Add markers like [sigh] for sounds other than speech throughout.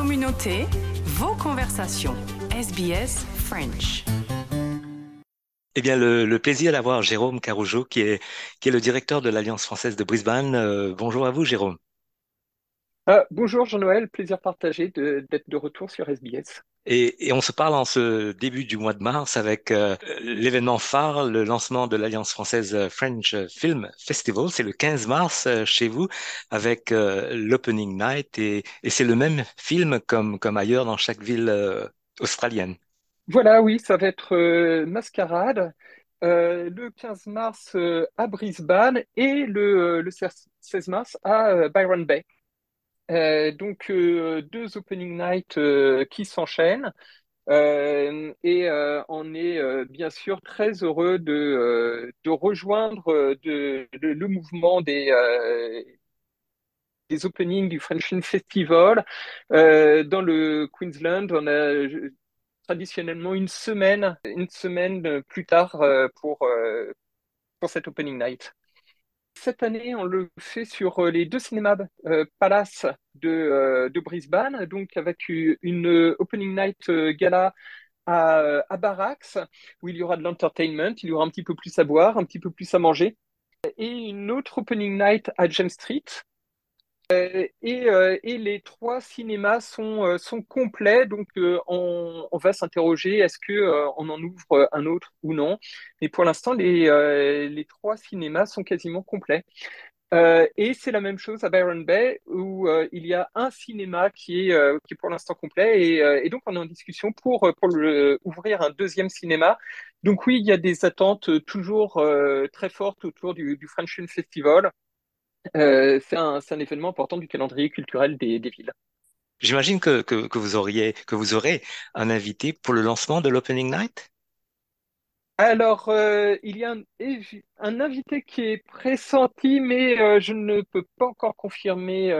communauté, vos conversations. SBS French. Eh bien, le, le plaisir d'avoir Jérôme Carougeau, qui est, qui est le directeur de l'Alliance française de Brisbane. Euh, bonjour à vous, Jérôme. Ah, bonjour Jean-Noël, plaisir partagé de- d'être de retour sur SBS. Et, on se parle en ce début du mois de mars avec euh, l'événement phare, le lancement de l'Alliance française euh, French Film Festival. C'est le 15 mars euh, chez vous avec l'Opening Night et, c'est le même film comme, ailleurs dans chaque ville australienne. Voilà, oui, ça va être Mascarade le 15 mars à Brisbane et le, euh, le 16 mars à Byron Bay. Euh, donc euh, deux opening nights euh, qui s'enchaînent et on est bien sûr très heureux de, rejoindre le mouvement des, des openings du French Film Festival. Dans le Queensland, on a traditionnellement une semaine, une semaine plus tard pour, pour cet opening night. Cette année, on le fait sur euh, les deux cinémas euh, Palace de, euh, de Brisbane, donc avec une opening night gala à, à Barracks, où il y aura de l'entertainment, il y aura un petit peu plus à boire, un petit peu plus à manger, et une autre opening night à James Street, et, euh, et les trois cinémas sont, euh, complets, donc euh, on, va s'interroger est-ce euh, on en ouvre un autre ou non? Mais pour l'instant, les, euh, trois cinémas sont quasiment complets. Euh, et c'est la même chose à Byron Bay où euh, il y a un cinéma qui est, euh, pour l'instant complet et, euh, donc on est en discussion pour, euh, ouvrir un deuxième cinéma. Donc oui, il y a des attentes euh, toujours euh, très fortes autour du French Film Festival. Euh, c'est un, événement important du calendrier culturel des, des villes. J'imagine que, que, que vous auriez, que vous aurez un invité pour le lancement de l'Opening Night? Alors, euh, il y a un, invité qui est pressenti, mais euh, je ne peux pas encore confirmer,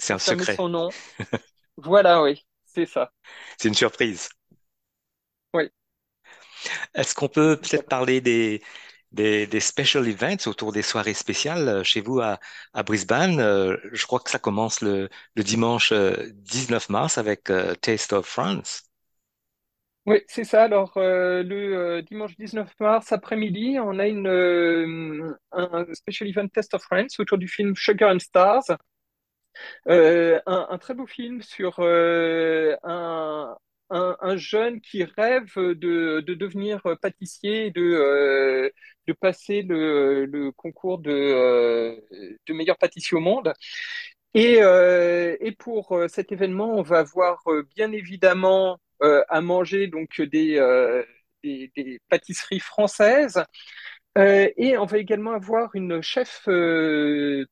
C'est un secret. son nom. [laughs] Voilà, oui, c'est ça. C'est une surprise. Oui, Est-ce qu'on peut peut-être parler des, des, special events autour des soirées spéciales euh, chez vous à, Brisbane? Euh, je crois que ça commence le, dimanche euh, 19 mars avec euh, Taste of France. Oui, c'est ça. Alors, euh, le euh, dimanche 19 mars après-midi, on a une, euh, un special event Test of Friends autour du film Sugar and Stars. Euh, un, très beau film sur euh, un, un, un jeune qui rêve de, de devenir pâtissier de, euh, de passer le, le concours de, euh, de meilleur pâtissier au monde. Et, euh, et pour cet événement, on va avoir bien évidemment à manger donc des, des, pâtisseries françaises. Et on va également avoir une chef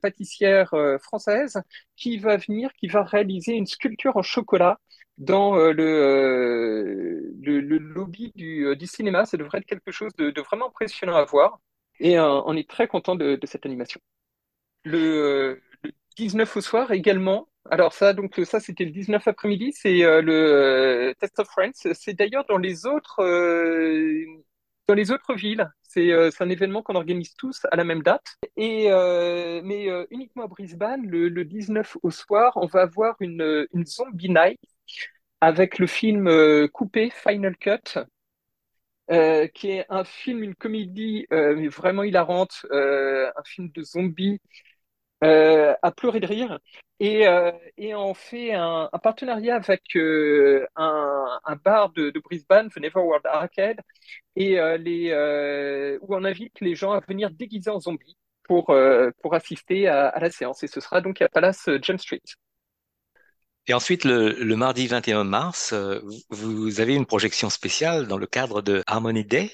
pâtissière française qui va venir, qui va réaliser une sculpture en chocolat dans euh, le, euh, le, lobby du, euh, du cinéma. Ça devrait être quelque chose de, vraiment impressionnant à voir. Et on est très content de, cette animation. Le, le 19 au soir également. Alors ça, donc ça, c'était le 19 après-midi. C'est le Test of Friends. C'est d'ailleurs dans les autres, dans les autres villes. C'est un événement qu'on organise tous à la même date. Et mais uniquement à Brisbane, le, le 19 au soir, on va avoir une zombie night avec le film euh, coupé Final Cut. euh, qui est un film, une comédie euh, vraiment hilarante, un film de zombies à pleurer de rire. Et, on fait un, partenariat avec un, bar de, Brisbane, The Never World Arcade, et où on invite les gens à venir déguisés en zombies pour, pour assister à, la séance. Et ce sera donc à Palace James Street. Et ensuite, le, mardi 21 mars, euh, vous, avez une projection spéciale dans le cadre de Harmony Day?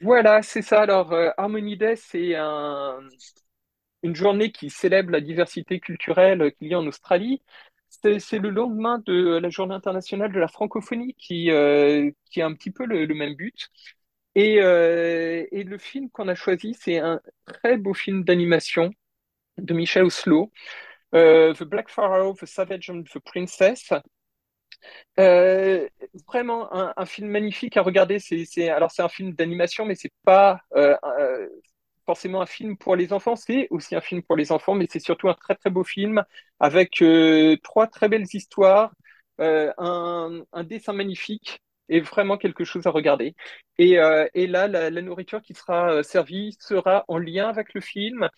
Voilà, c'est ça. Alors, euh, Harmony Day, c'est un, une journée qui célèbre la diversité culturelle qu'il y a en Australie. C'est le lendemain de la Journée internationale de la francophonie qui, euh, a un petit peu le, même but. Et, euh, et le film qu'on a choisi, c'est un très beau film d'animation de Michel Oslo, The Black Pharaoh, The Savage and the Princess. Euh, vraiment un, film magnifique à regarder. C'est, alors c'est un film d'animation, mais c'est pas, euh, euh, forcément un film pour les enfants, c'est aussi un film pour les enfants, mais c'est surtout un très très beau film avec euh, trois très belles histoires, euh, un dessin magnifique et vraiment quelque chose à regarder. Et, euh, et là, la, nourriture qui sera euh, servie sera en lien avec le film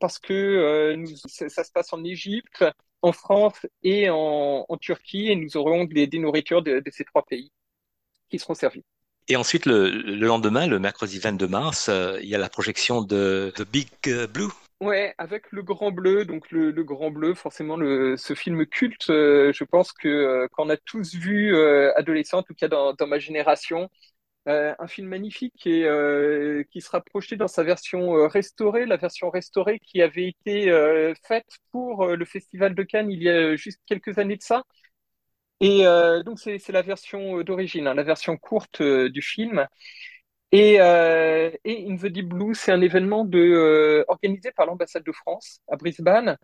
parce que euh, ça, se passe en Égypte, en France et en, en Turquie et nous aurons des, des nourritures de, ces trois pays qui seront servies. Et ensuite, le, le lendemain, le mercredi 22 mars, il y a la projection de The Big Blue. Ouais, avec le Grand Bleu, donc le, le Grand Bleu, forcément le, ce film culte, euh, je pense que euh, qu'on a tous vu euh, adolescents, en tout cas dans, ma génération, euh, un film magnifique et qui sera projeté dans sa version restaurée, la version restaurée qui avait été faite pour le Festival de Cannes il y a juste quelques années de ça. Et donc c'est la version d'origine, hein, la version courte du film. Et, euh, et In the Deep Blue, c'est un événement euh, organisé par l'ambassade de France à Brisbane.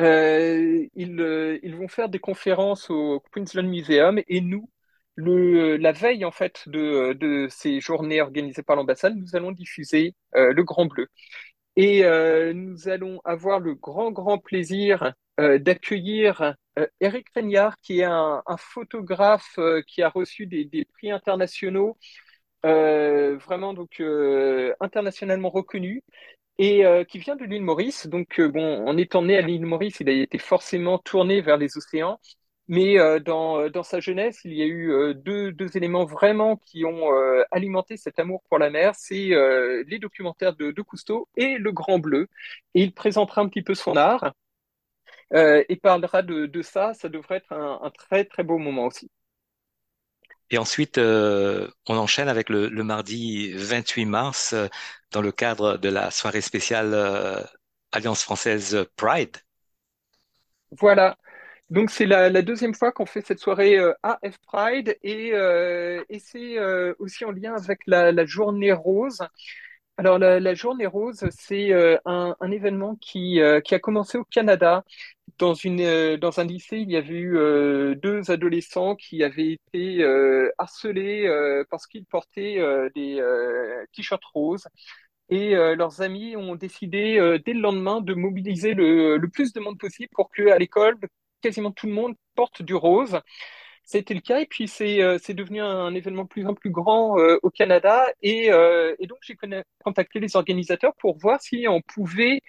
Euh, ils, vont faire des conférences au Queensland Museum et nous, la veille en fait de, ces journées organisées par l'ambassade, nous allons diffuser le Grand Bleu. Et nous allons avoir le grand, grand plaisir d'accueillir Eric Reignard, qui est un, photographe qui a reçu des, prix internationaux vraiment donc euh, internationalement reconnu et euh, qui vient de l'île Maurice. Donc euh, bon, en étant né à l'île Maurice, il a été forcément tourné vers les océans. Mais euh, dans, dans sa jeunesse, il y a eu euh, deux, deux éléments vraiment qui ont euh, alimenté cet amour pour la mer. C'est euh, les documentaires de, de Cousteau et Le Grand Bleu. Et il présentera un petit peu son art euh, et parlera de, de ça. Ça devrait être un, un très très beau moment aussi. Et ensuite, euh, on enchaîne avec le, mardi 28 mars, euh, dans le cadre de la soirée spéciale euh, Alliance française Pride. Voilà. Donc c'est la, deuxième fois qu'on fait cette soirée AF Pride et, c'est aussi en lien avec la, journée rose. Alors la, journée rose, c'est un, événement qui a commencé au Canada. Euh, dans un lycée, il y avait eu euh, deux adolescents qui avaient été euh, harcelés parce qu'ils portaient des t-shirts roses. Et leurs amis ont décidé dès le lendemain de mobiliser le, le plus de monde possible pour que à l'école, quasiment tout le monde porte du rose. C'était le cas. Et puis c'est euh, devenu un, événement plus en plus grand euh, au Canada. Et, euh, et donc j'ai contacté les organisateurs pour voir si on pouvait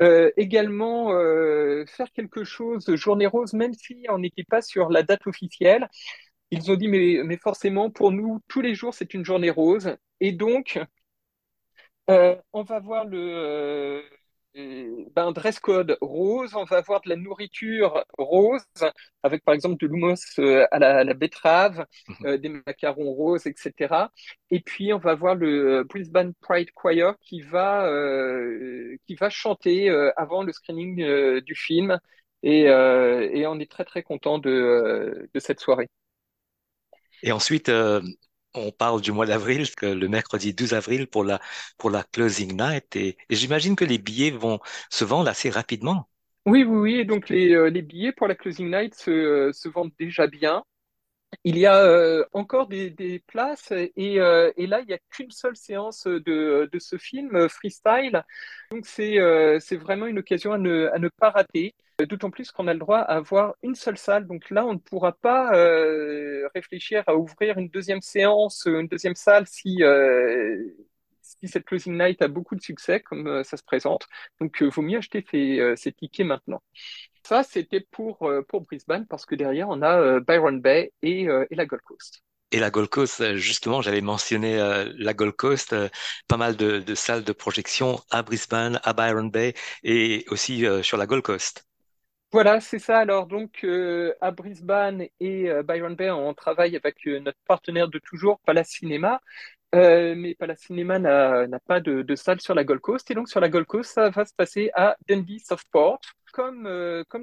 euh, également euh, faire quelque chose Journée Rose, même si on n'était pas sur la date officielle. Ils ont dit mais, mais forcément pour nous tous les jours c'est une journée rose. Et donc euh, on va voir le ben, dress code rose, on va avoir de la nourriture rose, avec par exemple de l'hummus euh, à la, à la betterave, Mhm. euh, des macarons roses, etc. Et puis on va voir le euh, Brisbane Pride Choir qui va, euh, qui va chanter euh, avant le screening du film. Et, et on est très très content de, de cette soirée. Et ensuite, on parle du mois d'avril, le mercredi 12 avril pour la, pour la closing night. Et, j'imagine que les billets vont se vendre assez rapidement. Oui, oui, oui. Et donc les, euh, les billets pour la closing night se, euh, se vendent déjà bien. Il y a euh, encore des, des places et, et là, il n'y a qu'une seule séance de, de ce film freestyle. Donc, c'est c'est vraiment une occasion à ne, à ne pas rater. D'autant plus qu'on a le droit à avoir une seule salle. Donc là, on ne pourra pas euh, réfléchir à ouvrir une deuxième séance, une deuxième salle si, euh, si cette closing night a beaucoup de succès, comme euh, ça se présente. Donc, euh, vaut mieux acheter ces, euh, tickets maintenant. Ça, c'était pour, euh, Brisbane parce que derrière, on a euh, Byron Bay et, euh, la Gold Coast. Et la Gold Coast, euh, justement, j'avais mentionné euh, la Gold Coast, euh, pas mal de, salles de projection à Brisbane, à Byron Bay et aussi euh, sur la Gold Coast. Voilà, c'est ça. Alors, donc, euh, à Brisbane et euh, Byron Bay, on travaille avec euh, notre partenaire de toujours, Palace Cinéma. Mais Palace Cinéma n'a pas de, salle sur la Gold Coast. Et donc, sur la Gold Coast, ça va se passer à Dundee Southport. Comme,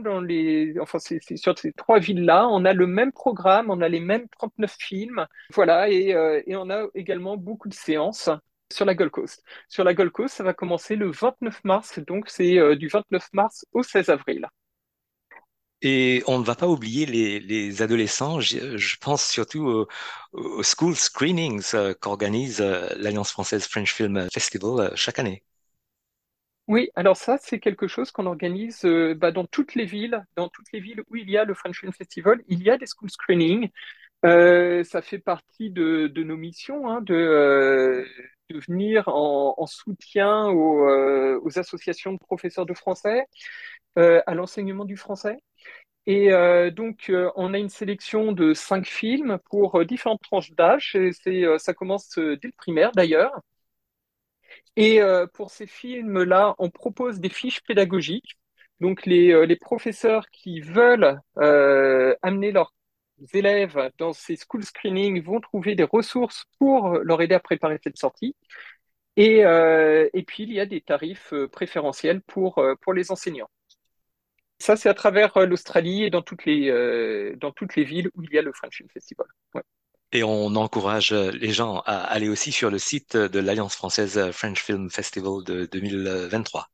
dans les, enfin, c'est sur ces trois villes-là, on a le même programme, on a les mêmes 39 films. Voilà, et, et on a également beaucoup de séances sur la Gold Coast. Sur la Gold Coast, ça va commencer le 29 mars, donc c'est du 29 mars au 16 avril. Et on ne va pas oublier les, les adolescents. Je, pense surtout aux, school screenings euh, qu'organise euh, l'Alliance française French Film Festival euh, chaque année. Oui, alors ça, c'est quelque chose qu'on organise bah, dans toutes les villes, dans toutes les villes où il y a le French Film Festival, il y a des school screenings. Ça fait partie de, nos missions, hein, de, venir en, en soutien aux, associations de professeurs de français, à l'enseignement du français. Et euh, donc, euh, on a une sélection de cinq films pour euh, différentes tranches d'âge. Euh, ça commence euh, dès le primaire d'ailleurs. Et pour ces films-là, on propose des fiches pédagogiques. Donc, les, les professeurs qui veulent amener leurs élèves dans ces school screenings vont trouver des ressources pour leur aider à préparer cette sortie. Et, et puis, il y a des tarifs préférentiels pour, pour les enseignants. Ça, c'est à travers euh, l'Australie et dans toutes les, euh, dans toutes les villes où il y a le French Film Festival. Ouais. Et on encourage euh, les gens à aller aussi sur le site de l'Alliance française French Film Festival de 2023.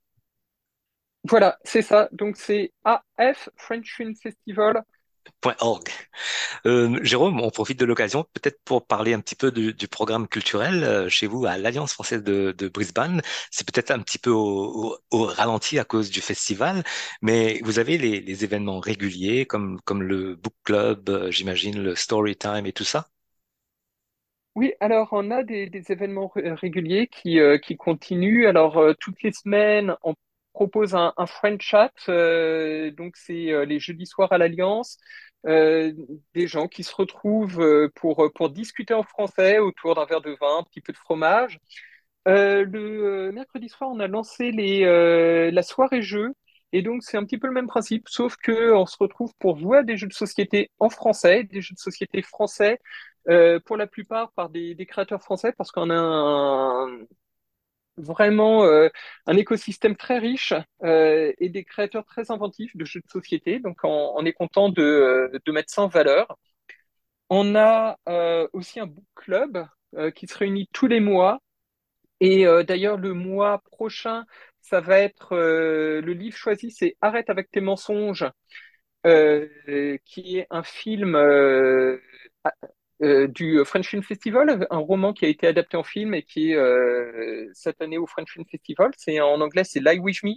Voilà, c'est ça. Donc, c'est AF French Film Festival. Euh, Jérôme, on profite de l'occasion peut-être pour parler un petit peu du, programme culturel euh, chez vous à l'Alliance française de, Brisbane. C'est peut-être un petit peu au, ralenti à cause du festival, mais vous avez les, événements réguliers comme, comme le book club, euh, j'imagine, le story time et tout ça? Oui, alors on a des, événements ré- réguliers qui, qui continuent. Alors toutes les semaines, on propose un, un French chat. euh, donc c'est euh, les jeudis soirs à l'Alliance. Euh, des gens qui se retrouvent pour, pour discuter en français autour d'un verre de vin, un petit peu de fromage. Le mercredi soir, on a lancé les, la soirée jeux. Et donc, c'est un petit peu le même principe, sauf que on se retrouve pour jouer à des jeux de société en français, des jeux de société français, pour la plupart par des, des créateurs français, parce qu'on a un, vraiment euh, un écosystème très riche euh, et des créateurs très inventifs de jeux de société. Donc, on, est content de, euh, de mettre ça en valeur. On a aussi un book club qui se réunit tous les mois et d'ailleurs, le mois prochain, ça va être le livre choisi, c'est Arrête avec tes mensonges, qui est un film euh, euh, du French Film Festival, un roman qui a été adapté en film et qui est euh, cette année au French Film Festival. C'est en anglais, c'est Lie With Me.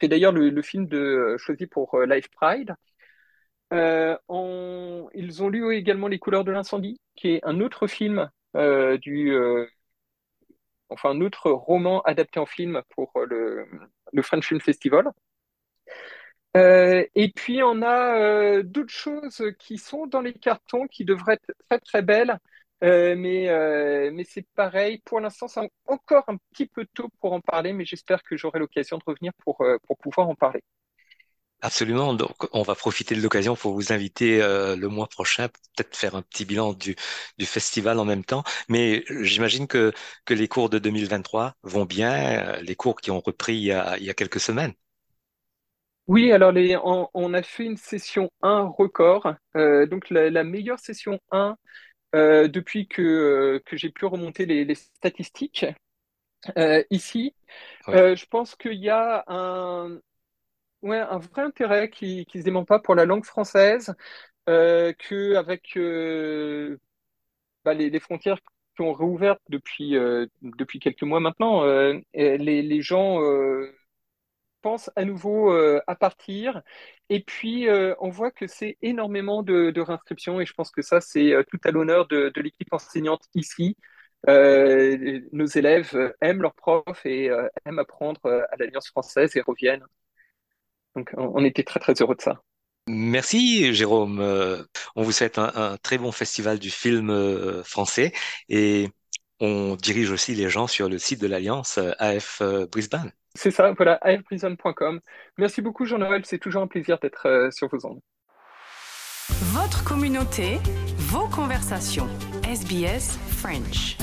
C'est d'ailleurs le, film de, choisi pour euh, Life Pride. Euh, ils ont lu également Les couleurs de l'incendie, qui est un autre film euh, euh, enfin un autre roman adapté en film pour euh, le French Film Festival. Euh, et puis on a euh, d'autres choses qui sont dans les cartons qui devraient être très très belles, Euh, mais, c'est pareil. Pour l'instant, c'est en- encore un petit peu tôt pour en parler, mais j'espère que j'aurai l'occasion de revenir pour, pouvoir en parler. Absolument. Donc, on va profiter de l'occasion pour vous inviter le mois prochain, peut-être faire un petit bilan du, festival en même temps. Mais j'imagine que, les cours de 2023 vont bien, les cours qui ont repris il y a quelques semaines. Oui, alors les, on, on a fait une session 1 record, euh, donc la, la meilleure session 1 euh, depuis que, euh, que j'ai pu remonter les, les statistiques. Euh, ici, je pense qu'il y a un, ouais, un vrai intérêt qui qui se dément pas pour la langue française, que avec euh, bah, les, les frontières qui ont réouvert depuis euh, depuis quelques mois maintenant, euh, les les gens euh, à nouveau euh, à partir. Et puis euh, on voit que c'est énormément de, de réinscriptions et je pense que ça c'est euh, tout à l'honneur de, l'équipe enseignante ici. Nos élèves aiment leurs profs et aiment apprendre à l'Alliance française et reviennent. Donc, on, était très, très heureux de ça. Merci, Jérôme. On vous souhaite un, un très bon festival du film français et on dirige aussi les gens sur le site de l'Alliance AF Brisbane. C'est ça, voilà, afprison.com. Merci beaucoup, Jean-Noël. C'est toujours un plaisir d'être euh, sur vos ondes. Votre communauté, vos conversations. SBS French.